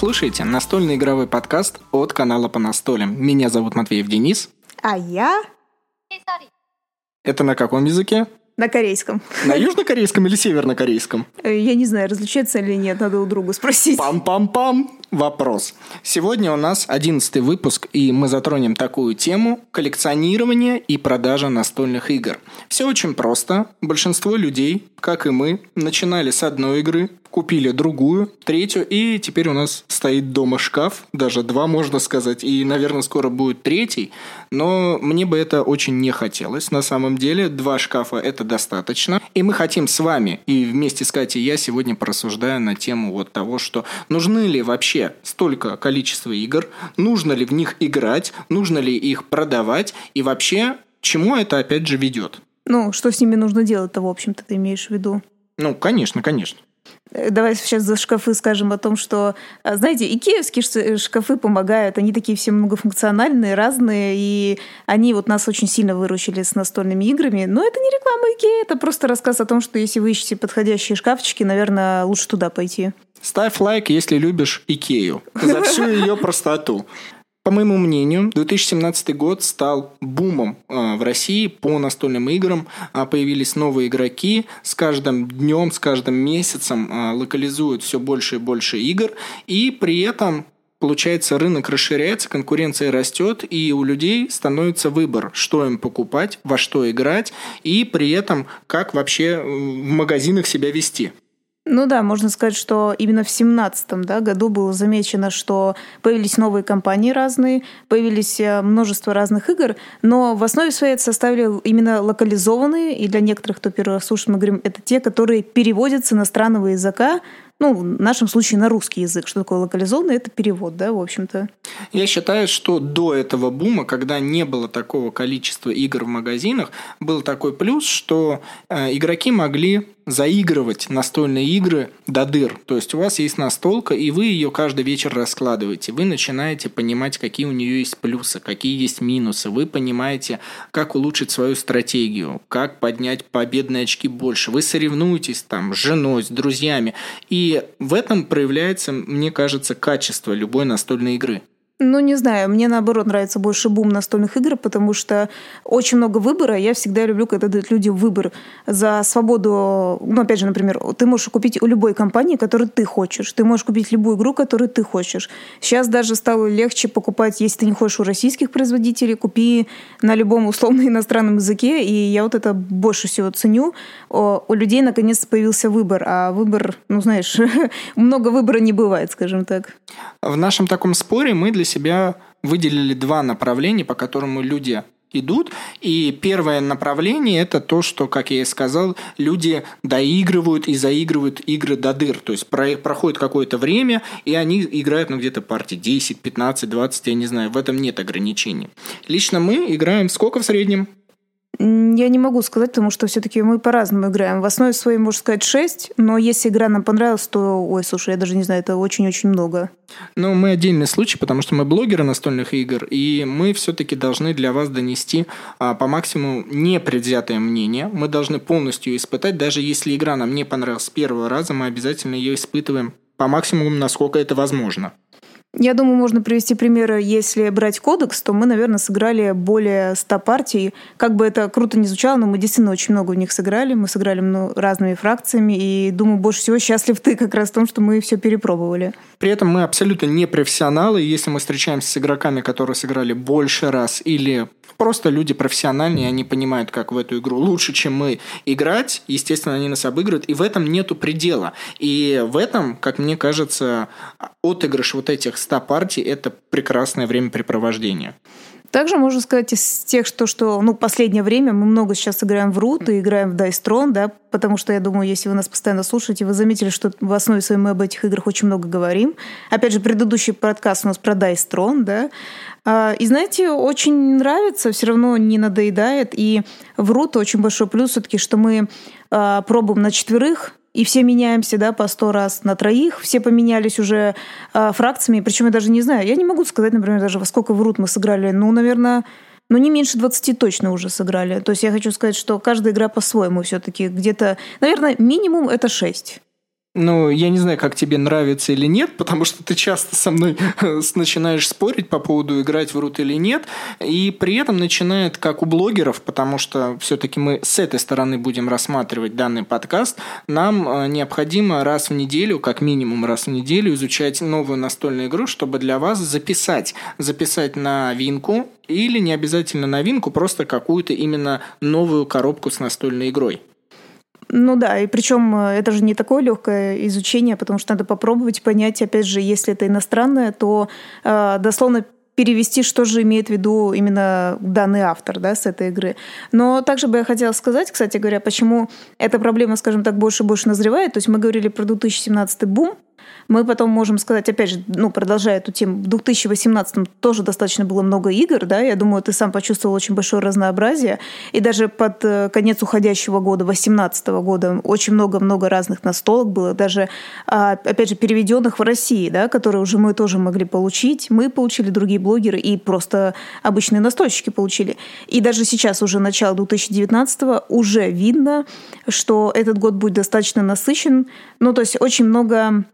Слушаете настольный игровой подкаст от канала по настолям. Меня зовут Матвеев Денис. А я Это на каком языке? на корейском. На южнокорейском или севернокорейском? Э, Я не знаю, различается или нет, надо у друга спросить. Пам-пам-пам! Вопрос. Сегодня у нас одиннадцатый выпуск, и мы затронем такую тему – коллекционирование и продажа настольных игр. Все очень просто. Большинство людей, как и мы, начинали с одной игры, купили другую, третью, и теперь у нас стоит дома шкаф, даже два, можно сказать, и, наверное, скоро будет третий, но мне бы это очень не хотелось. На самом деле, два шкафа – это достаточно, и мы хотим с вами, и вместе с Катей я сегодня порассуждаю на тему вот того, что нужны ли вообще столько количества игр, нужно ли в них играть, нужно ли их продавать, и вообще, чему это опять же ведет. Ну, что с ними нужно делать-то, в общем-то, ты имеешь в виду? Ну, конечно, конечно. Э, Давай сейчас за шкафы скажем о том, что, а, знаете, икеевские ш- шкафы помогают, они такие все многофункциональные, разные, и они вот нас очень сильно выручили с настольными играми. Но это не реклама Икеи, это просто рассказ о том, что если вы ищете подходящие шкафчики, наверное, лучше туда пойти. Ставь лайк, если любишь Икею. За всю ее простоту. По моему мнению, 2017 год стал бумом э, в России по настольным играм. А, Появились новые игроки. С каждым днем, с каждым месяцем э, локализуют все больше и больше игр. И при этом Получается, рынок расширяется, конкуренция растет, и у людей становится выбор, что им покупать, во что играть, и при этом как вообще э, в магазинах себя вести. Ну да, можно сказать, что именно в 2017 да, году было замечено, что появились новые компании разные, появились э, множество разных игр, но в основе своей это составили именно локализованные, и для некоторых, кто первый раз слушает, мы говорим, это те, которые переводятся с иностранного языка, ну, в нашем случае на русский язык. Что такое локализованный? Это перевод, да, в общем-то. Я считаю, что до этого бума, когда не было такого количества игр в магазинах, был такой плюс, что э, игроки могли заигрывать настольные игры до дыр. То есть у вас есть настолка, и вы ее каждый вечер раскладываете. Вы начинаете понимать, какие у нее есть плюсы, какие есть минусы. Вы понимаете, как улучшить свою стратегию, как поднять победные очки больше. Вы соревнуетесь там с женой, с друзьями. И в этом проявляется, мне кажется, качество любой настольной игры. Ну, не знаю, мне наоборот нравится больше бум настольных игр, потому что очень много выбора. Я всегда люблю, когда дают людям выбор за свободу. Ну, опять же, например, ты можешь купить у любой компании, которую ты хочешь. Ты можешь купить любую игру, которую ты хочешь. Сейчас даже стало легче покупать, если ты не хочешь у российских производителей, купи на любом условно иностранном языке. И я вот это больше всего ценю. У людей наконец появился выбор. А выбор, ну, знаешь, много выбора не бывает, скажем так. В нашем таком споре мы для себя выделили два направления, по которым люди идут. И первое направление – это то, что, как я и сказал, люди доигрывают и заигрывают игры до дыр. То есть про- проходит какое-то время, и они играют ну, где-то партии 10, 15, 20, я не знаю. В этом нет ограничений. Лично мы играем сколько в среднем? Я не могу сказать, потому что все-таки мы по-разному играем. В основе своей, можно сказать, 6, но если игра нам понравилась, то, ой, слушай, я даже не знаю, это очень-очень много. Ну, мы отдельный случай, потому что мы блогеры настольных игр, и мы все-таки должны для вас донести а, по максимуму непредвзятое мнение. Мы должны полностью испытать, даже если игра нам не понравилась с первого раза, мы обязательно ее испытываем по максимуму, насколько это возможно. Я думаю, можно привести примеры. Если брать кодекс, то мы, наверное, сыграли более 100 партий. Как бы это круто не звучало, но мы действительно очень много в них сыграли. Мы сыграли ну, разными фракциями, и, думаю, больше всего счастлив ты как раз в том, что мы все перепробовали. При этом мы абсолютно не профессионалы. Если мы встречаемся с игроками, которые сыграли больше раз, или просто люди профессиональные, они понимают, как в эту игру лучше, чем мы играть, естественно, они нас обыгрывают, и в этом нету предела. И в этом, как мне кажется, отыгрыш вот этих 100 партий – это прекрасное времяпрепровождение. Также можно сказать из тех, что, что ну, последнее время мы много сейчас играем в Root и играем в Dice Throne, да, потому что я думаю, если вы нас постоянно слушаете, вы заметили, что в основе своей мы об этих играх очень много говорим. Опять же, предыдущий подкаст у нас про Dice Throne, да. А, И знаете, очень нравится, все равно не надоедает. И в Root очень большой плюс все-таки, что мы а, пробуем на четверых, и все меняемся, да, по сто раз на троих. Все поменялись уже э, фракциями. Причем я даже не знаю, я не могу сказать, например, даже во сколько в Рут мы сыграли. Ну, наверное, ну, не меньше 20 точно уже сыграли. То есть я хочу сказать, что каждая игра по-своему все-таки где-то... Наверное, минимум это 6. Ну, я не знаю, как тебе нравится или нет, потому что ты часто со мной э, начинаешь спорить по поводу играть в рут или нет, и при этом начинает, как у блогеров, потому что все-таки мы с этой стороны будем рассматривать данный подкаст, нам э, необходимо раз в неделю, как минимум раз в неделю, изучать новую настольную игру, чтобы для вас записать, записать новинку, или не обязательно новинку, просто какую-то именно новую коробку с настольной игрой. Ну да, и причем э, это же не такое легкое изучение, потому что надо попробовать понять, опять же, если это иностранное, то э, дословно перевести, что же имеет в виду именно данный автор да, с этой игры. Но также бы я хотела сказать, кстати говоря, почему эта проблема, скажем так, больше и больше назревает. То есть мы говорили про 2017 бум, мы потом можем сказать, опять же, ну, продолжая эту тему, в 2018 тоже достаточно было много игр, да, я думаю, ты сам почувствовал очень большое разнообразие, и даже под э, конец уходящего года, 2018 года, очень много-много разных настолок было, даже, а, опять же, переведенных в России, да, которые уже мы тоже могли получить, мы получили, другие блогеры, и просто обычные настольщики получили. И даже сейчас, уже начало 2019 уже видно, что этот год будет достаточно насыщен, ну, то есть очень много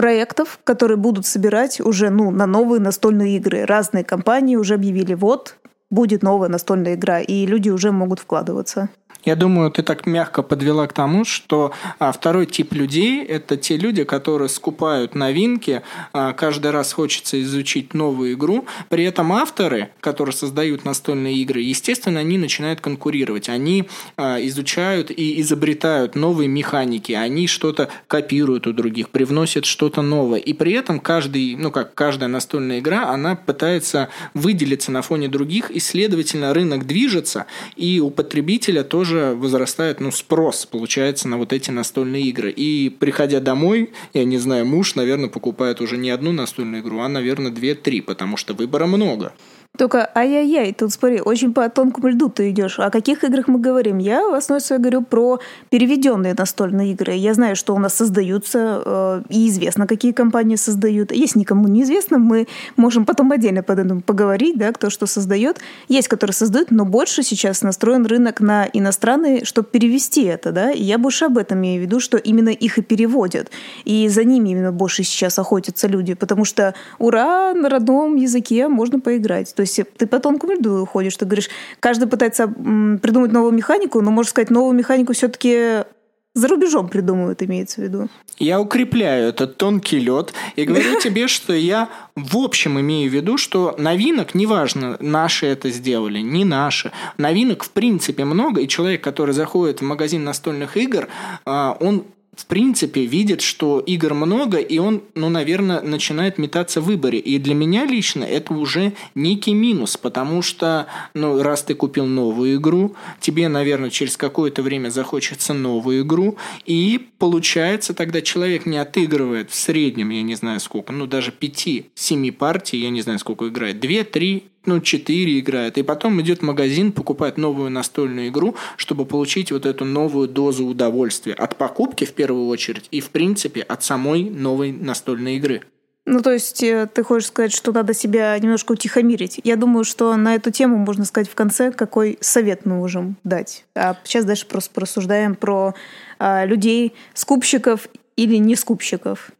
проектов, которые будут собирать уже ну, на новые настольные игры. Разные компании уже объявили, вот, будет новая настольная игра, и люди уже могут вкладываться. Я думаю, ты так мягко подвела к тому, что а, второй тип людей – это те люди, которые скупают новинки, а, каждый раз хочется изучить новую игру. При этом авторы, которые создают настольные игры, естественно, они начинают конкурировать. Они а, изучают и изобретают новые механики, они что-то копируют у других, привносят что-то новое. И при этом каждый, ну как каждая настольная игра, она пытается выделиться на фоне других, и, следовательно, рынок движется, и у потребителя тоже тоже возрастает ну, спрос, получается, на вот эти настольные игры. И приходя домой, я не знаю, муж, наверное, покупает уже не одну настольную игру, а, наверное, две-три, потому что выбора много. Только ай-яй-яй, тут смотри, очень по тонкому льду ты идешь. О каких играх мы говорим? Я в основе своей говорю про переведенные настольные игры. Я знаю, что у нас создаются, э, и известно, какие компании создают. Если никому не известно, мы можем потом отдельно под этим поговорить, да, кто что создает. Есть, которые создают, но больше сейчас настроен рынок на иностранные, чтобы перевести это, да. И я больше об этом имею в виду, что именно их и переводят. И за ними именно больше сейчас охотятся люди, потому что ура, на родном языке можно поиграть. То есть ты по тонкому льду ходишь, ты говоришь, каждый пытается придумать новую механику, но, можно сказать, новую механику все-таки за рубежом придумывают, имеется в виду. Я укрепляю этот тонкий лед и говорю тебе, что я в общем имею в виду, что новинок, неважно, наши это сделали, не наши, новинок в принципе много, и человек, который заходит в магазин настольных игр, а, он в принципе видит, что игр много, и он, ну, наверное, начинает метаться в выборе. И для меня лично это уже некий минус, потому что, ну, раз ты купил новую игру, тебе, наверное, через какое-то время захочется новую игру, и получается тогда человек не отыгрывает в среднем, я не знаю сколько, ну, даже 5-7 партий, я не знаю сколько играет, 2-3 ну, 4 играет, и потом идет в магазин, покупает новую настольную игру, чтобы получить вот эту новую дозу удовольствия от покупки в первую очередь и, в принципе, от самой новой настольной игры. Ну, то есть э, ты хочешь сказать, что надо себя немножко утихомирить. Я думаю, что на эту тему можно сказать в конце, какой совет мы можем дать. А сейчас дальше просто порассуждаем про а, людей, скупщиков или не скупщиков.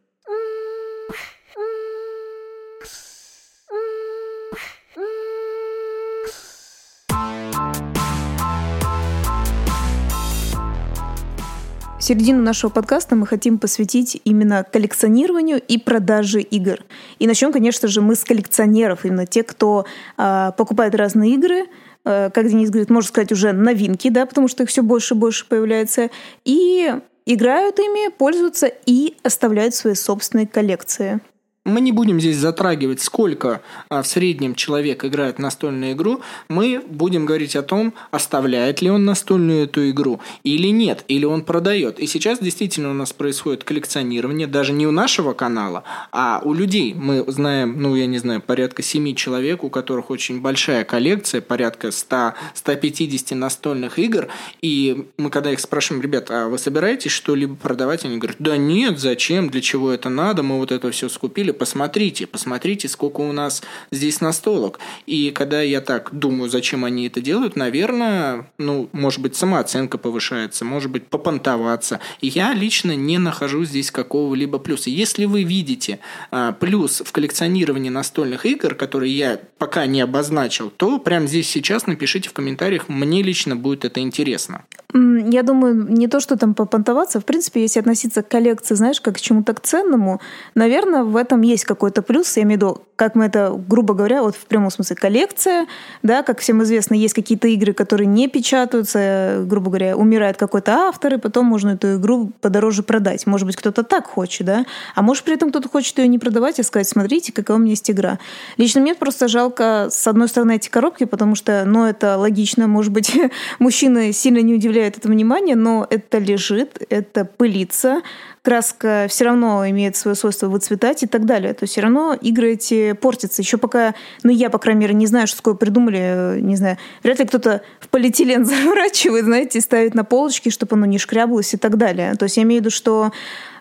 Середину нашего подкаста мы хотим посвятить именно коллекционированию и продаже игр. И начнем, конечно же, мы с коллекционеров, именно те, кто э, покупает разные игры, э, как Денис говорит, можно сказать, уже новинки, да, потому что их все больше и больше появляется, и играют ими, пользуются и оставляют свои собственные коллекции. Мы не будем здесь затрагивать, сколько а, в среднем человек играет настольную игру. Мы будем говорить о том, оставляет ли он настольную эту игру или нет, или он продает. И сейчас действительно у нас происходит коллекционирование, даже не у нашего канала, а у людей. Мы знаем, ну, я не знаю, порядка 7 человек, у которых очень большая коллекция, порядка 100-150 настольных игр. И мы когда их спрашиваем, ребят, а вы собираетесь что-либо продавать? Они говорят, да нет, зачем, для чего это надо, мы вот это все скупили говорили, посмотрите, посмотрите, сколько у нас здесь настолок. И когда я так думаю, зачем они это делают, наверное, ну, может быть, самооценка повышается, может быть, попонтоваться. Я лично не нахожу здесь какого-либо плюса. Если вы видите а, плюс в коллекционировании настольных игр, которые я пока не обозначил, то прямо здесь сейчас напишите в комментариях, мне лично будет это интересно. Я думаю, не то, что там попонтоваться, в принципе, если относиться к коллекции, знаешь, как к чему-то к ценному, наверное, в этом есть какой-то плюс. Я имею в виду, как мы это, грубо говоря, вот в прямом смысле коллекция, да, как всем известно, есть какие-то игры, которые не печатаются, грубо говоря, умирает какой-то автор, и потом можно эту игру подороже продать. Может быть, кто-то так хочет, да, а может при этом кто-то хочет ее не продавать, а сказать, смотрите, какая у меня есть игра. Лично мне просто жалко, с одной стороны, эти коробки, потому что, ну, это логично, может быть, мужчины сильно не удивляют это внимание, но это лежит, это пылится, краска все равно имеет свое свойство выцветать и так далее. То есть все равно игры эти портятся. Еще пока, ну я, по крайней мере, не знаю, что такое придумали, э, не знаю, вряд ли кто-то в полиэтилен заворачивает, знаете, ставит на полочки, чтобы оно не шкрябалось и так далее. То есть я имею в виду, что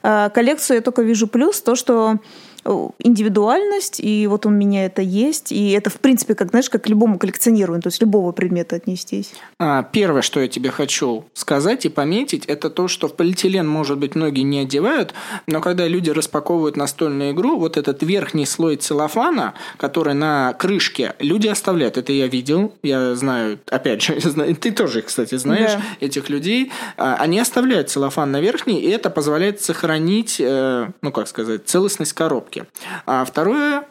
э, коллекцию я только вижу плюс, то, что индивидуальность, и вот у меня это есть, и это, в принципе, как, знаешь, как к любому коллекционированию, то есть любого предмета отнестись. А, первое, что я тебе хочу сказать и пометить, это то, что в полиэтилен, может быть, многие не одевают, но когда люди распаковывают настольную игру, вот этот верхний слой целлофана, который на крышке, люди оставляют. Это я видел, я знаю, опять же, знаю, ты тоже, кстати, знаешь да. этих людей. А, они оставляют целлофан на верхний, и это позволяет сохранить, э, ну, как сказать, целостность коробки коробки. А второе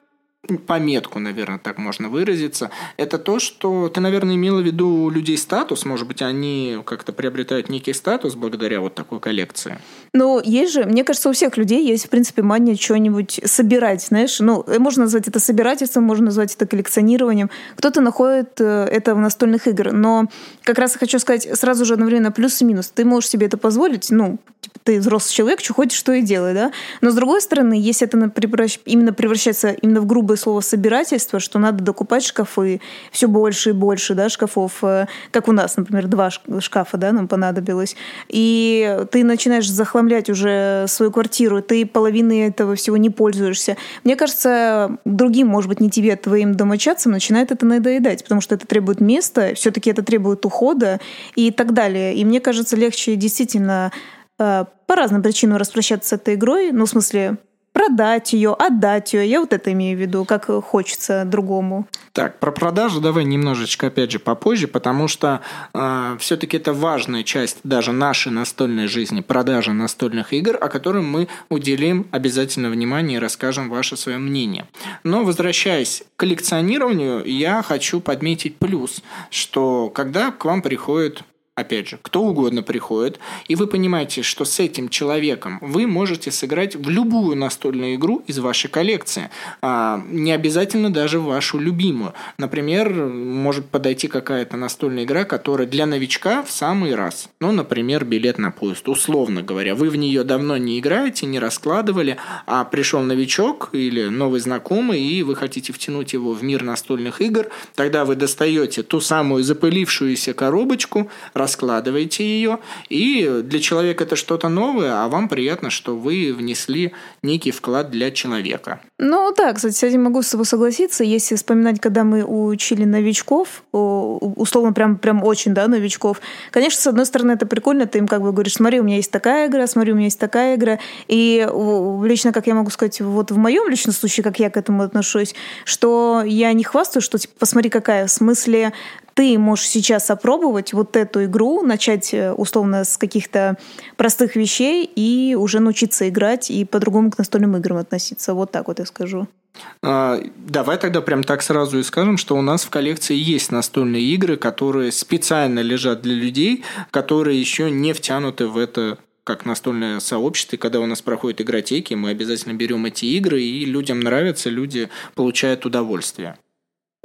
пометку, наверное, так можно выразиться, это то, что ты, наверное, имела в виду людей статус, может быть, они как-то приобретают некий статус благодаря вот такой коллекции. Ну, есть же, мне кажется, у всех людей есть, в принципе, мания что-нибудь собирать, знаешь, ну, можно назвать это собирательством, можно назвать это коллекционированием. Кто-то находит э, это в настольных играх, но как раз хочу сказать сразу же одновременно плюс и минус. Ты можешь себе это позволить, ну, типа, ты взрослый человек, что хочешь, что и делай, да, но с другой стороны, если это именно превращается именно в грубое слово собирательство, что надо докупать шкафы все больше и больше, да, шкафов, э, как у нас, например, два шкафа, да, нам понадобилось, и ты начинаешь захламлять уже свою квартиру, ты половиной этого всего не пользуешься. Мне кажется, другим, может быть, не тебе, а твоим домочадцам начинает это надоедать, потому что это требует места, все-таки это требует ухода и так далее. И мне кажется, легче действительно э, по разным причинам распрощаться с этой игрой, ну, в смысле, продать ее, отдать ее. Я вот это имею в виду, как хочется другому. Так, про продажу давай немножечко, опять же, попозже, потому что э, все-таки это важная часть даже нашей настольной жизни, продажа настольных игр, о которой мы уделим обязательно внимание и расскажем ваше свое мнение. Но возвращаясь к коллекционированию, я хочу подметить плюс, что когда к вам приходит опять же, кто угодно приходит, и вы понимаете, что с этим человеком вы можете сыграть в любую настольную игру из вашей коллекции. А, не обязательно даже вашу любимую. Например, может подойти какая-то настольная игра, которая для новичка в самый раз. Ну, например, билет на поезд, условно говоря. Вы в нее давно не играете, не раскладывали, а пришел новичок или новый знакомый, и вы хотите втянуть его в мир настольных игр, тогда вы достаете ту самую запылившуюся коробочку, раскладываете ее, и для человека это что-то новое, а вам приятно, что вы внесли некий вклад для человека. Ну да, кстати, с этим могу с тобой согласиться. Если вспоминать, когда мы учили новичков, условно прям, прям очень, да, новичков, конечно, с одной стороны, это прикольно, ты им как бы говоришь, смотри, у меня есть такая игра, смотри, у меня есть такая игра. И лично, как я могу сказать, вот в моем личном случае, как я к этому отношусь, что я не хвастаю, что типа, посмотри, какая. В смысле, ты можешь сейчас опробовать вот эту игру, начать э, условно с каких-то простых вещей и уже научиться играть и по-другому к настольным играм относиться. Вот так вот я скажу. А, давай тогда прям так сразу и скажем, что у нас в коллекции есть настольные игры, которые специально лежат для людей, которые еще не втянуты в это как настольное сообщество, и когда у нас проходят игротеки, мы обязательно берем эти игры, и людям нравится, люди получают удовольствие.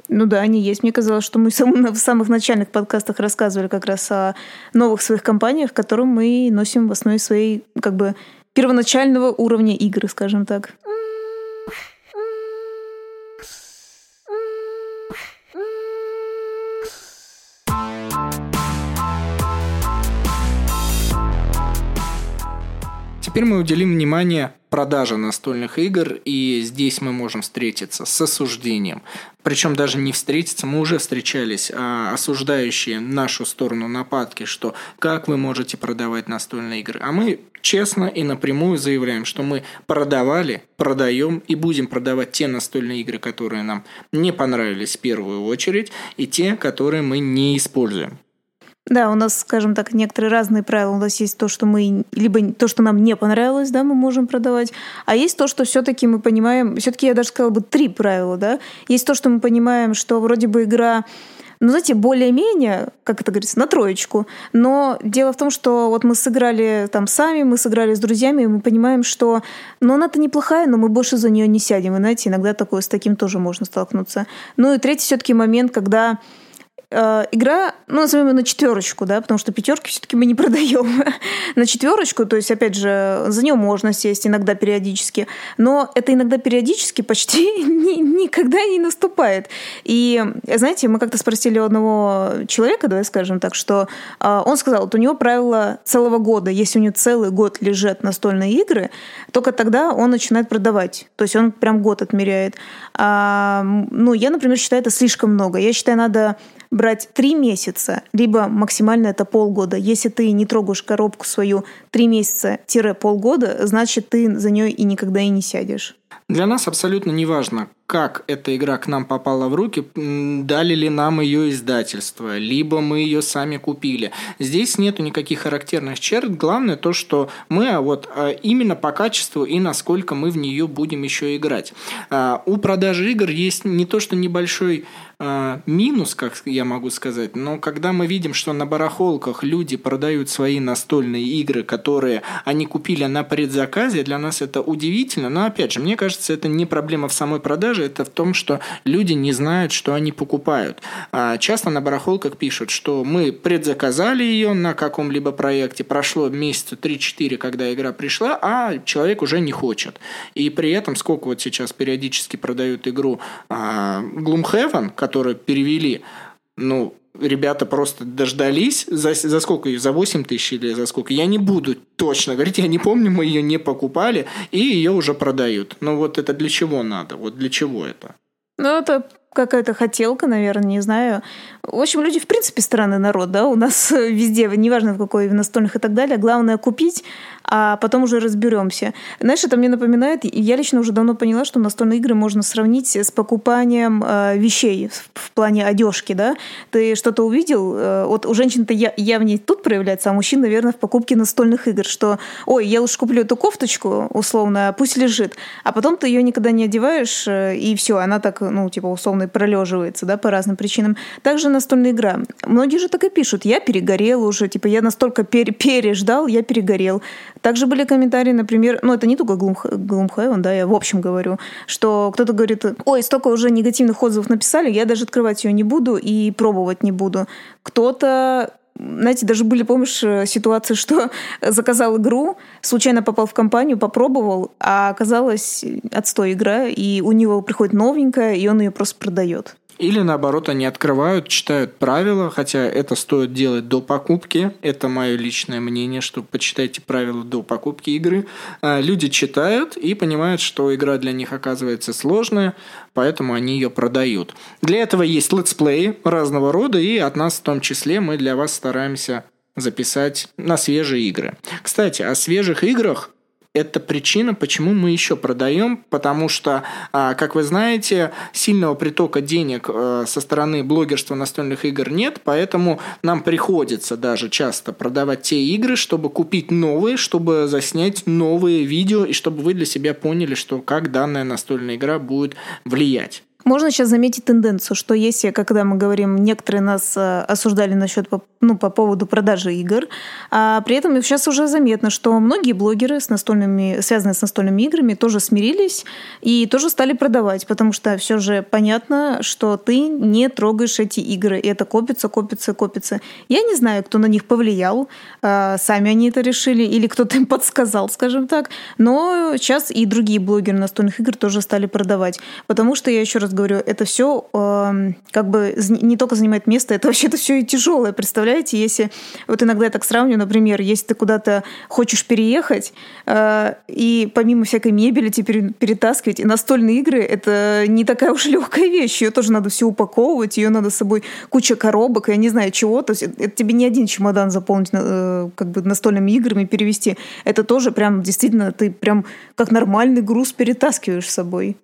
Ну да, они есть. Мне казалось, что мы в самых начальных подкастах рассказывали как раз о новых своих компаниях, которым мы носим в основе своей как бы первоначального уровня игры, скажем так. Теперь мы уделим внимание продаже настольных игр, и здесь мы можем встретиться с осуждением. Причем даже не встретиться, мы уже встречались, а осуждающие нашу сторону нападки, что как вы можете продавать настольные игры. А мы честно и напрямую заявляем, что мы продавали, продаем и будем продавать те настольные игры, которые нам не понравились в первую очередь, и те, которые мы не используем. Да, у нас, скажем так, некоторые разные правила. У нас есть то, что мы либо то, что нам не понравилось, да, мы можем продавать, а есть то, что все-таки мы понимаем. Все-таки я даже сказала бы три правила, да. Есть то, что мы понимаем, что вроде бы игра ну, знаете, более-менее, как это говорится, на троечку. Но дело в том, что вот мы сыграли там сами, мы сыграли с друзьями, и мы понимаем, что ну, она-то неплохая, но мы больше за нее не сядем. И, знаете, иногда такое, с таким тоже можно столкнуться. Ну и третий все-таки момент, когда Э, игра, ну, назовем ее на четверочку, да, потому что пятерки все-таки мы не продаем. на четверочку, то есть, опять же, за нее можно сесть иногда периодически, но это иногда периодически почти ни, никогда не наступает. И, знаете, мы как-то спросили у одного человека, давай скажем так, что э, он сказал, вот у него правило целого года, если у него целый год лежат настольные игры, только тогда он начинает продавать. То есть он прям год отмеряет. А, ну, я, например, считаю это слишком много. Я считаю, надо брать три месяца, либо максимально это полгода. Если ты не трогаешь коробку свою три месяца-полгода, значит, ты за нее и никогда и не сядешь. Для нас абсолютно не важно, как эта игра к нам попала в руки, дали ли нам ее издательство, либо мы ее сами купили. Здесь нету никаких характерных черт. Главное то, что мы а вот а, именно по качеству и насколько мы в нее будем еще играть. А, у продажи игр есть не то, что небольшой минус, как я могу сказать, но когда мы видим, что на барахолках люди продают свои настольные игры, которые они купили на предзаказе, для нас это удивительно. Но опять же, мне кажется, это не проблема в самой продаже, это в том, что люди не знают, что они покупают. А часто на барахолках пишут, что мы предзаказали ее на каком-либо проекте, прошло месяца 3-4, когда игра пришла, а человек уже не хочет. И при этом, сколько вот сейчас периодически продают игру а, Gloomhaven, которую перевели, ну, ребята просто дождались. За, за сколько ее? За 8 тысяч или за сколько? Я не буду точно говорить, я не помню, мы ее не покупали, и ее уже продают. Но вот это для чего надо? Вот для чего это? Ну, это какая-то хотелка, наверное, не знаю. В общем, люди, в принципе, странный народ, да, у нас везде, неважно в какой, в настольных и так далее, главное купить, а потом уже разберемся. Знаешь, это мне напоминает, я лично уже давно поняла, что настольные игры можно сравнить с покупанием э, вещей в плане одежки, да. Ты что-то увидел, э, вот у женщин-то я, явнее тут проявляется, а мужчин, наверное, в покупке настольных игр, что, ой, я лучше куплю эту кофточку, условно, пусть лежит, а потом ты ее никогда не одеваешь, э, и все, она так, ну, типа, условно пролеживается, да, по разным причинам. Также настольная игра. Многие же так и пишут, я перегорел уже, типа, я настолько пер переждал, я перегорел. Также были комментарии, например, ну, это не только Gloomhaven, да, я в общем говорю, что кто-то говорит, ой, столько уже негативных отзывов написали, я даже открывать ее не буду и пробовать не буду. Кто-то знаете, даже были, помнишь, ситуации, что заказал игру, случайно попал в компанию, попробовал, а оказалось отстой игра, и у него приходит новенькая, и он ее просто продает. Или наоборот, они открывают, читают правила, хотя это стоит делать до покупки. Это мое личное мнение, что почитайте правила до покупки игры. А, люди читают и понимают, что игра для них оказывается сложная, поэтому они ее продают. Для этого есть летсплеи разного рода, и от нас в том числе мы для вас стараемся записать на свежие игры. Кстати, о свежих играх это причина, почему мы еще продаем, потому что, а, как вы знаете, сильного притока денег э, со стороны блогерства настольных игр нет, поэтому нам приходится даже часто продавать те игры, чтобы купить новые, чтобы заснять новые видео и чтобы вы для себя поняли, что как данная настольная игра будет влиять. Можно сейчас заметить тенденцию, что если, когда мы говорим, некоторые нас э, осуждали насчет ну, по поводу продажи игр, а при этом сейчас уже заметно, что многие блогеры, с настольными, связанные с настольными играми, тоже смирились и тоже стали продавать, потому что все же понятно, что ты не трогаешь эти игры, и это копится, копится, копится. Я не знаю, кто на них повлиял, а, сами они это решили, или кто-то им подсказал, скажем так, но сейчас и другие блогеры настольных игр тоже стали продавать, потому что, я еще раз говорю, это все э, эм, как бы не только занимает место, это вообще-то все и тяжелое. Представляете, если вот иногда я так сравню, например, если ты куда-то хочешь переехать, э, и помимо всякой мебели теперь перетаскивать, и настольные игры это не такая уж легкая вещь. Ее тоже надо все упаковывать, ее надо с собой куча коробок, я не знаю чего. То есть это тебе не один чемодан заполнить э, как бы настольными играми перевести. Это тоже прям действительно ты прям как нормальный груз перетаскиваешь с собой.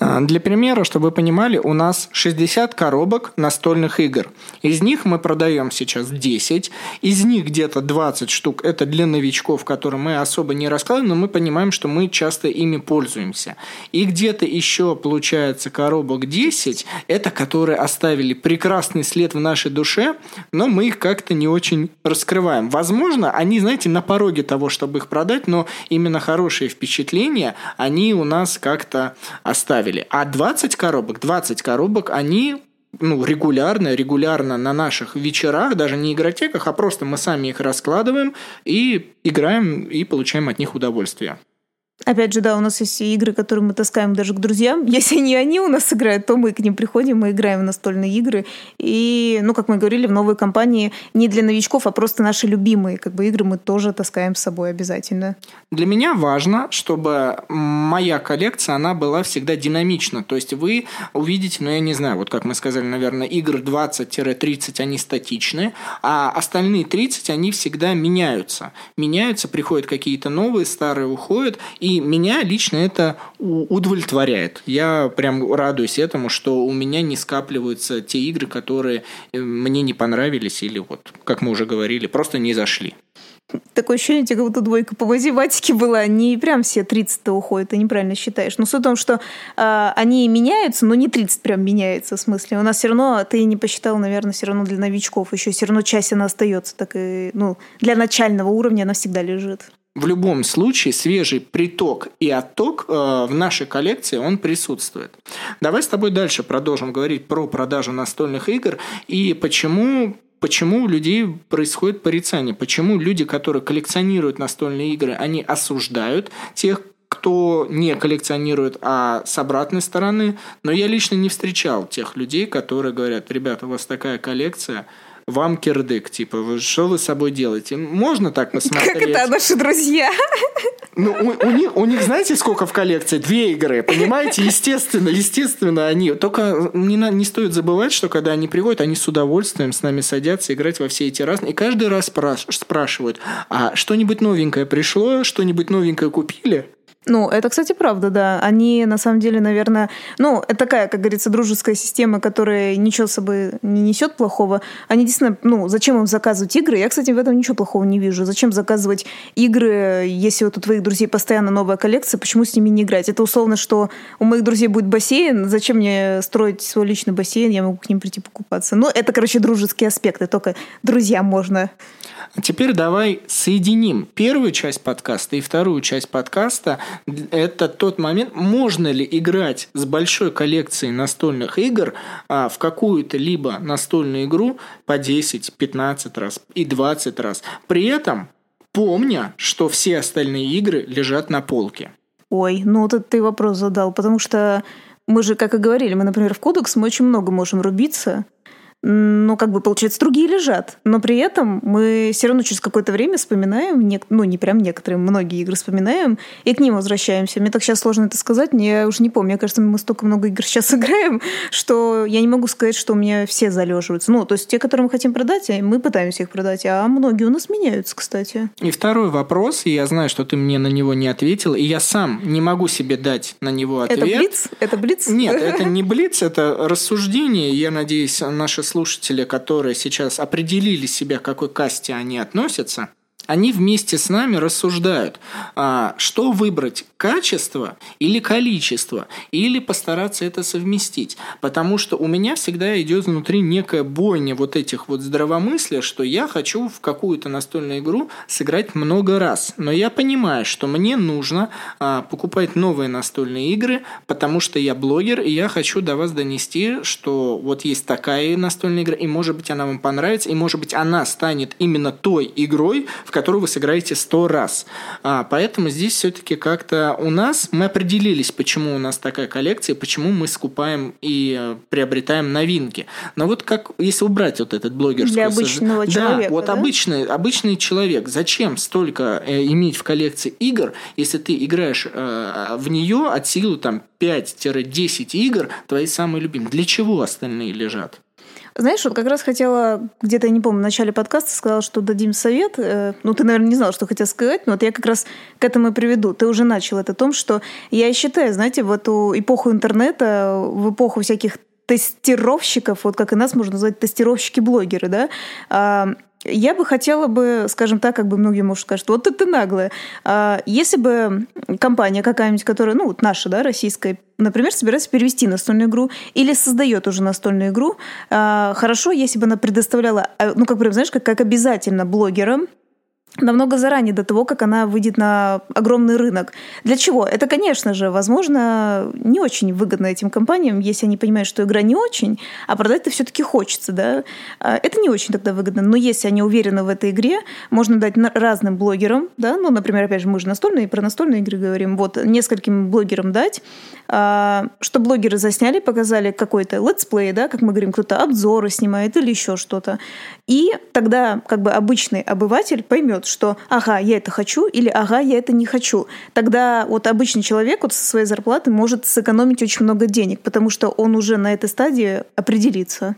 А, для примера, чтобы вы понимали, у нас 60 коробок настольных игр. Из них мы продаем сейчас 10. Из них где-то 20 штук это для новичков, которые мы особо не раскладываем, но мы понимаем, что мы часто ими пользуемся. И где-то еще получается коробок 10, это которые оставили прекрасный след в нашей душе, но мы их как-то не очень раскрываем. Возможно, они, знаете, на пороге того, чтобы их продать, но именно хорошие впечатления, они у нас как-то оставили. А 20 коробок, 20 коробок, они ну, регулярно, регулярно на наших вечерах, даже не игротеках, а просто мы сами их раскладываем и играем и получаем от них удовольствие. Опять же, да, у нас есть игры, которые мы таскаем даже к друзьям. Если не они у нас играют, то мы к ним приходим, мы играем в настольные игры. И, ну, как мы говорили, в новой компании не для новичков, а просто наши любимые как бы, игры мы тоже таскаем с собой обязательно. Для меня важно, чтобы моя коллекция, она была всегда динамична. То есть вы увидите, ну, я не знаю, вот как мы сказали, наверное, игр 20-30, они статичны, а остальные 30, они всегда меняются. Меняются, приходят какие-то новые, старые уходят, и и меня лично это удовлетворяет. Я прям радуюсь этому, что у меня не скапливаются те игры, которые э, мне не понравились или вот, как мы уже говорили, просто не зашли. Такое ощущение, как будто двойка по математике была. Не прям все 30-то уходят, ты неправильно считаешь. Но суть в том, что э, они меняются, но не 30 прям меняется, в смысле. У нас все равно, ты не посчитал, наверное, все равно для новичков еще все равно часть она остается. Так и, ну, для начального уровня она всегда лежит в любом случае свежий приток и отток э, в нашей коллекции он присутствует. Давай с тобой дальше продолжим говорить про продажу настольных игр и почему почему у людей происходит порицание, почему люди, которые коллекционируют настольные игры, они осуждают тех, кто не коллекционирует, а с обратной стороны. Но я лично не встречал тех людей, которые говорят, ребята, у вас такая коллекция, вам кирдык, типа, что вы с собой делаете? Можно так посмотреть? Как это наши друзья? Ну, у, у, них, у них знаете, сколько в коллекции? Две игры, понимаете? Естественно, естественно, они... Только не, на, не стоит забывать, что когда они приходят, они с удовольствием с нами садятся играть во все эти разные... И каждый раз спраш... спрашивают, а что-нибудь новенькое пришло? Что-нибудь новенькое купили? Ну, это, кстати, правда, да. Они, на самом деле, наверное... Ну, это такая, как говорится, дружеская система, которая ничего с собой не несет плохого. Они действительно... Ну, зачем им заказывать игры? Я, кстати, в этом ничего плохого не вижу. Зачем заказывать игры, если вот у твоих друзей постоянно новая коллекция, почему с ними не играть? Это условно, что у моих друзей будет бассейн, зачем мне строить свой личный бассейн, я могу к ним прийти покупаться. Ну, это, короче, дружеские аспекты, только друзьям можно. Теперь давай соединим первую часть подкаста и вторую часть подкаста. Это тот момент, можно ли играть с большой коллекцией настольных игр а, в какую-то либо настольную игру по 10, 15 раз и 20 раз. При этом помня, что все остальные игры лежат на полке. Ой, ну вот ты вопрос задал, потому что мы же, как и говорили, мы, например, в кодекс мы очень много можем рубиться, ну, как бы, получается, другие лежат. Но при этом мы все равно через какое-то время вспоминаем, ну, не прям некоторые, многие игры вспоминаем, и к ним возвращаемся. Мне так сейчас сложно это сказать, мне я уже не помню. Мне кажется, мы столько много игр сейчас играем, что я не могу сказать, что у меня все залеживаются. Ну, то есть те, которые мы хотим продать, мы пытаемся их продать, а многие у нас меняются, кстати. И второй вопрос, и я знаю, что ты мне на него не ответил, и я сам не могу себе дать на него ответ. Это блиц? Это блиц? Нет, это не блиц, это рассуждение. Я надеюсь, наши слушатели, которые сейчас определили себя, к какой касте они относятся, они вместе с нами рассуждают, а, что выбрать, качество или количество, или постараться это совместить. Потому что у меня всегда идет внутри некая бойня вот этих вот здравомыслия, что я хочу в какую-то настольную игру сыграть много раз. Но я понимаю, что мне нужно а, покупать новые настольные игры, потому что я блогер, и я хочу до вас донести, что вот есть такая настольная игра, и может быть она вам понравится, и может быть она станет именно той игрой, в которую вы сыграете сто раз. А, поэтому здесь все-таки как-то у нас мы определились, почему у нас такая коллекция, почему мы скупаем и э, приобретаем новинки. Но вот как если убрать вот этот блогерский для обычного да, человека, вот да? обычный обычный человек, зачем столько э, иметь в коллекции игр, если ты играешь э, в нее от силы там 5-10 игр, твои самые любимые. Для чего остальные лежат? Знаешь, вот как раз хотела, где-то, я не помню, в начале подкаста сказала, что дадим совет. Э, Ну, ты, наверное, не знала, что хотела сказать, но вот я как раз к этому и приведу. Ты уже начал это о том, что я считаю, знаете, в эту эпоху интернета, в эпоху всяких тестировщиков, вот как и нас можно назвать тестировщики-блогеры, да, а, я бы хотела бы, скажем так, как бы многие, может, скажут, вот это наглое. А, Если бы компания какая-нибудь, которая, ну, вот наша, да, российская, например, собирается перевести настольную игру или создает уже настольную игру, а, хорошо, если бы она предоставляла, а, ну, как прям, знаешь, как, как обязательно блогерам, намного заранее до того, как она выйдет на огромный рынок. Для чего? Это, конечно же, возможно, не очень выгодно этим компаниям, если они понимают, что игра не очень, а продать-то все-таки хочется, да. А, Это не очень тогда выгодно. Но если они уверены в этой игре, можно дать разным блогерам, да, ну, например, опять же, мы же настольные, про настольные игры говорим, вот, нескольким блогерам дать, а, что блогеры засняли, показали какой-то летсплей, да, как мы говорим, кто-то обзоры снимает или еще что-то. И тогда как бы обычный обыватель поймет, что ага, я это хочу или ага, я это не хочу. Тогда вот обычный человек вот со своей зарплаты может сэкономить очень много денег, потому что он уже на этой стадии определится.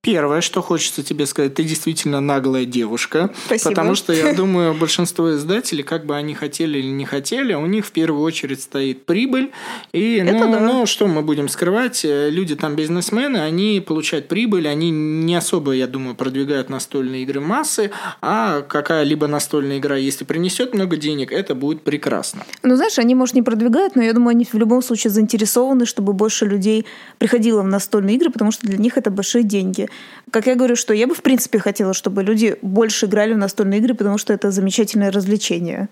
Первое, что хочется тебе сказать, ты действительно наглая девушка. Спасибо. Потому что, я думаю, большинство издателей, как бы они хотели или не хотели, у них в первую очередь стоит прибыль. И, Это ну, да. ну, что мы будем скрывать, э, люди там бизнесмены, они получают прибыль, они не особо, я думаю, продвигают настольные игры массы, а какая-либо настольная игра, если принесет много денег, это будет прекрасно. Ну, знаешь, они, может, не продвигают, но я думаю, они в любом случае заинтересованы, чтобы больше людей приходило в настольные игры, потому что для них это большие деньги. Как я говорю, что я бы, в принципе, хотела, чтобы люди больше играли в настольные игры, потому что это замечательное развлечение.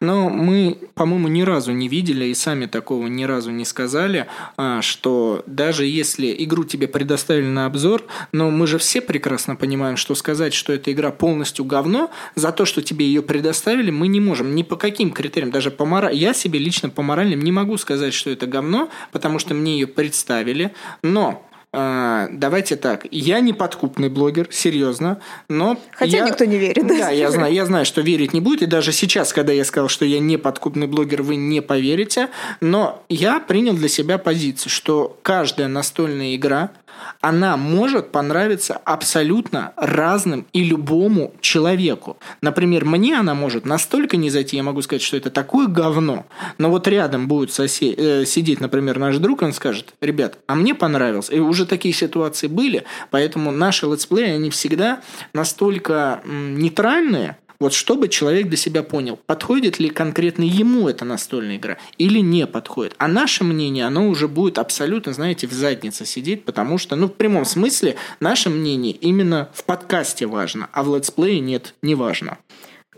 Но мы, по-моему, ни разу не видели и сами такого ни разу не сказали, а, что даже если игру тебе предоставили на обзор, но мы же все прекрасно понимаем, что сказать, что эта игра полностью говно, за то, что тебе ее предоставили, мы не можем. Ни по каким критериям, даже по мора... Я себе лично по моральным не могу сказать, что это говно, потому что мне ее представили, но давайте так, я не подкупный блогер, серьезно, но Хотя я- никто не верит. Да, я знаю, я знаю, что верить не будет, и даже сейчас, когда я сказал, что я не подкупный блогер, вы не поверите, но я принял для себя позицию, что каждая настольная игра, она может понравиться абсолютно разным и любому человеку. Например, мне она может настолько не зайти, я могу сказать, что это такое говно, но вот рядом будет сосе- э, сидеть, например, наш друг, он скажет, ребят, а мне понравилось. И уже такие ситуации были, поэтому наши летсплеи, они всегда настолько нейтральные, вот чтобы человек для себя понял, подходит ли конкретно ему эта настольная игра или не подходит. А наше мнение, оно уже будет абсолютно, знаете, в заднице сидеть, потому что, ну, в прямом смысле, наше мнение именно в подкасте важно, а в летсплее нет, не важно.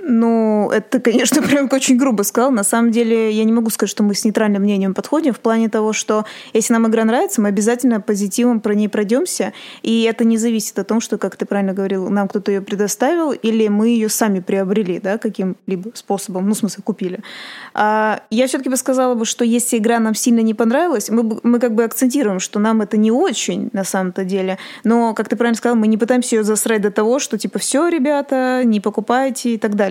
Ну, это, конечно, прям очень грубо сказал. На самом деле, я не могу сказать, что мы с нейтральным мнением подходим в плане того, что если нам игра нравится, мы обязательно позитивом про ней пройдемся. И это не зависит от того, что, как ты правильно говорил, нам кто-то ее предоставил, или мы ее сами приобрели, да, каким-либо способом, ну, в смысле, купили. А я все-таки бы сказала бы, что если игра нам сильно не понравилась, мы, мы как бы акцентируем, что нам это не очень на самом-то деле. Но, как ты правильно сказал, мы не пытаемся ее засрать до того, что типа все, ребята, не покупайте и так далее.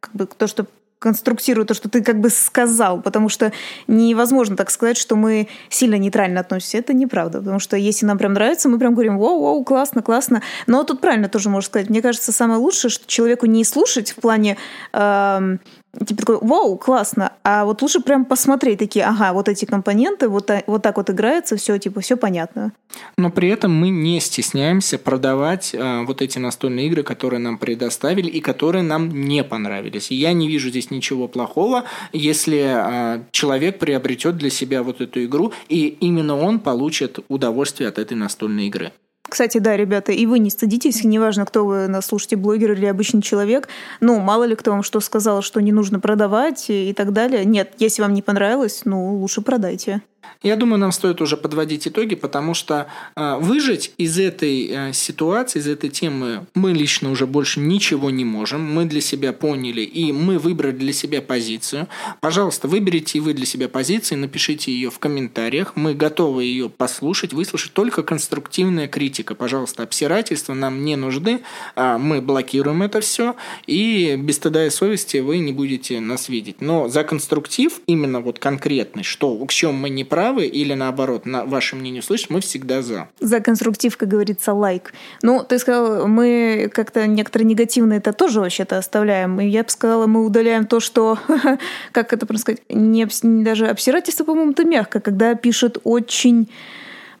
Как бы то, что конструктирую то, что ты как бы сказал, потому что невозможно так сказать, что мы сильно нейтрально относимся. Это неправда, потому что если нам прям нравится, мы прям говорим, вау, вау, классно, классно. Но тут правильно тоже можно сказать. Мне кажется, самое лучшее, что человеку не слушать в плане эм, типа такой, вау, классно, а вот лучше прям посмотреть такие, ага, вот эти компоненты, вот, вот так вот играется, все, типа, все понятно. Но при этом мы не стесняемся продавать э, вот эти настольные игры, которые нам предоставили и которые нам не понравились. И я не вижу здесь ничего плохого, если э, человек приобретет для себя вот эту игру, и именно он получит удовольствие от этой настольной игры. Кстати, да, ребята, и вы не стыдитесь, неважно, кто вы нас слушаете, блогер или обычный человек, ну, мало ли кто вам что сказал, что не нужно продавать и, так далее. Нет, если вам не понравилось, ну, лучше продайте. Я думаю, нам стоит уже подводить итоги, потому что э, выжить из этой э, ситуации, из этой темы мы лично уже больше ничего не можем. Мы для себя поняли и мы выбрали для себя позицию. Пожалуйста, выберите и вы для себя позицию, напишите ее в комментариях. Мы готовы ее послушать, выслушать. Только конструктивная критика. Пожалуйста, обсирательства нам не нужны. Э, мы блокируем это все. И без стыда и совести вы не будете нас видеть. Но за конструктив, именно вот конкретный, что, в чем мы не правы или наоборот, на ваше мнение услышать, мы всегда за. За конструктив, как говорится, лайк. Ну, ты сказал, мы как-то некоторые негативные это тоже вообще-то оставляем. И я бы сказала, мы удаляем то, что, как это просто сказать, не, даже обсирательство, по-моему, это мягко, когда пишет очень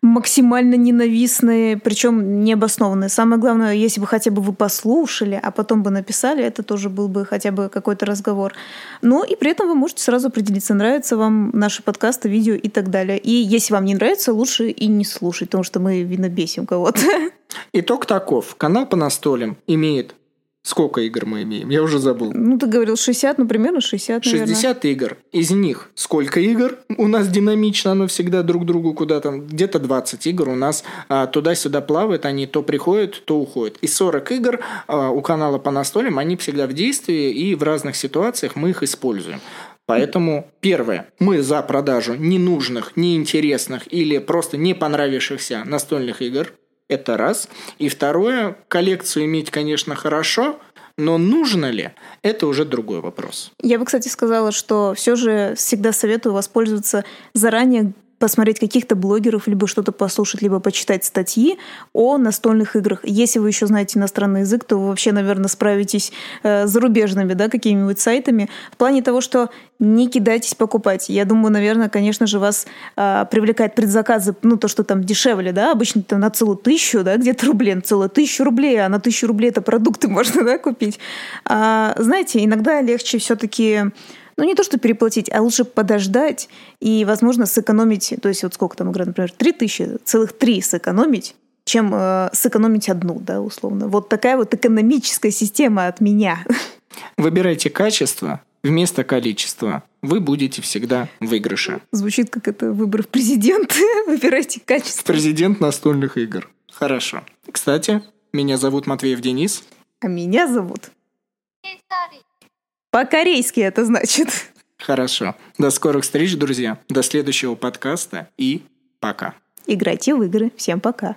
максимально ненавистные, причем необоснованные. Самое главное, если бы хотя бы вы послушали, а потом бы написали, это тоже был бы хотя бы какой-то разговор. Но и при этом вы можете сразу определиться, нравятся вам наши подкасты, видео и так далее. И если вам не нравится, лучше и не слушать, потому что мы, видно, бесим кого-то. Итог таков. Канал по настолям имеет Сколько игр мы имеем? Я уже забыл. Ну, ты говорил 60, ну, примерно 60, наверное. 60 игр. Из них сколько игр у нас динамично, оно всегда друг другу куда-то... Где-то 20 игр у нас а, туда-сюда плавают, они то приходят, то уходят. И 40 игр а, у канала по настолям, они всегда в действии, и в разных ситуациях мы их используем. Поэтому, первое, мы за продажу ненужных, неинтересных или просто не понравившихся настольных игр. Это раз. И второе, коллекцию иметь, конечно, хорошо, но нужно ли, это уже другой вопрос. Я бы, кстати, сказала, что все же всегда советую воспользоваться заранее посмотреть каких-то блогеров, либо что-то послушать, либо почитать статьи о настольных играх. Если вы еще знаете иностранный язык, то вы вообще, наверное, справитесь э, зарубежными, да, какими-нибудь сайтами. В плане того, что не кидайтесь покупать. Я думаю, наверное, конечно же, вас э, привлекает предзаказы, ну, то, что там дешевле, да, обычно там на целую тысячу, да, где-то рублей, на целую тысячу рублей, а на тысячу рублей это продукты можно, да, купить. А, знаете, иногда легче все-таки ну, не то, что переплатить, а лучше подождать и, возможно, сэкономить, то есть вот сколько там игра, например, 3 тысячи, целых 3 сэкономить, чем э, сэкономить одну, да, условно. Вот такая вот экономическая система от меня. Выбирайте качество вместо количества. Вы будете всегда в выигрыше. Звучит как это выбор в президент. Выбирайте качество. Президент настольных игр. Хорошо. Кстати, меня зовут Матвеев Денис. А меня зовут по-корейски это значит. Хорошо. До скорых встреч, друзья. До следующего подкаста и пока. Играйте в игры. Всем пока.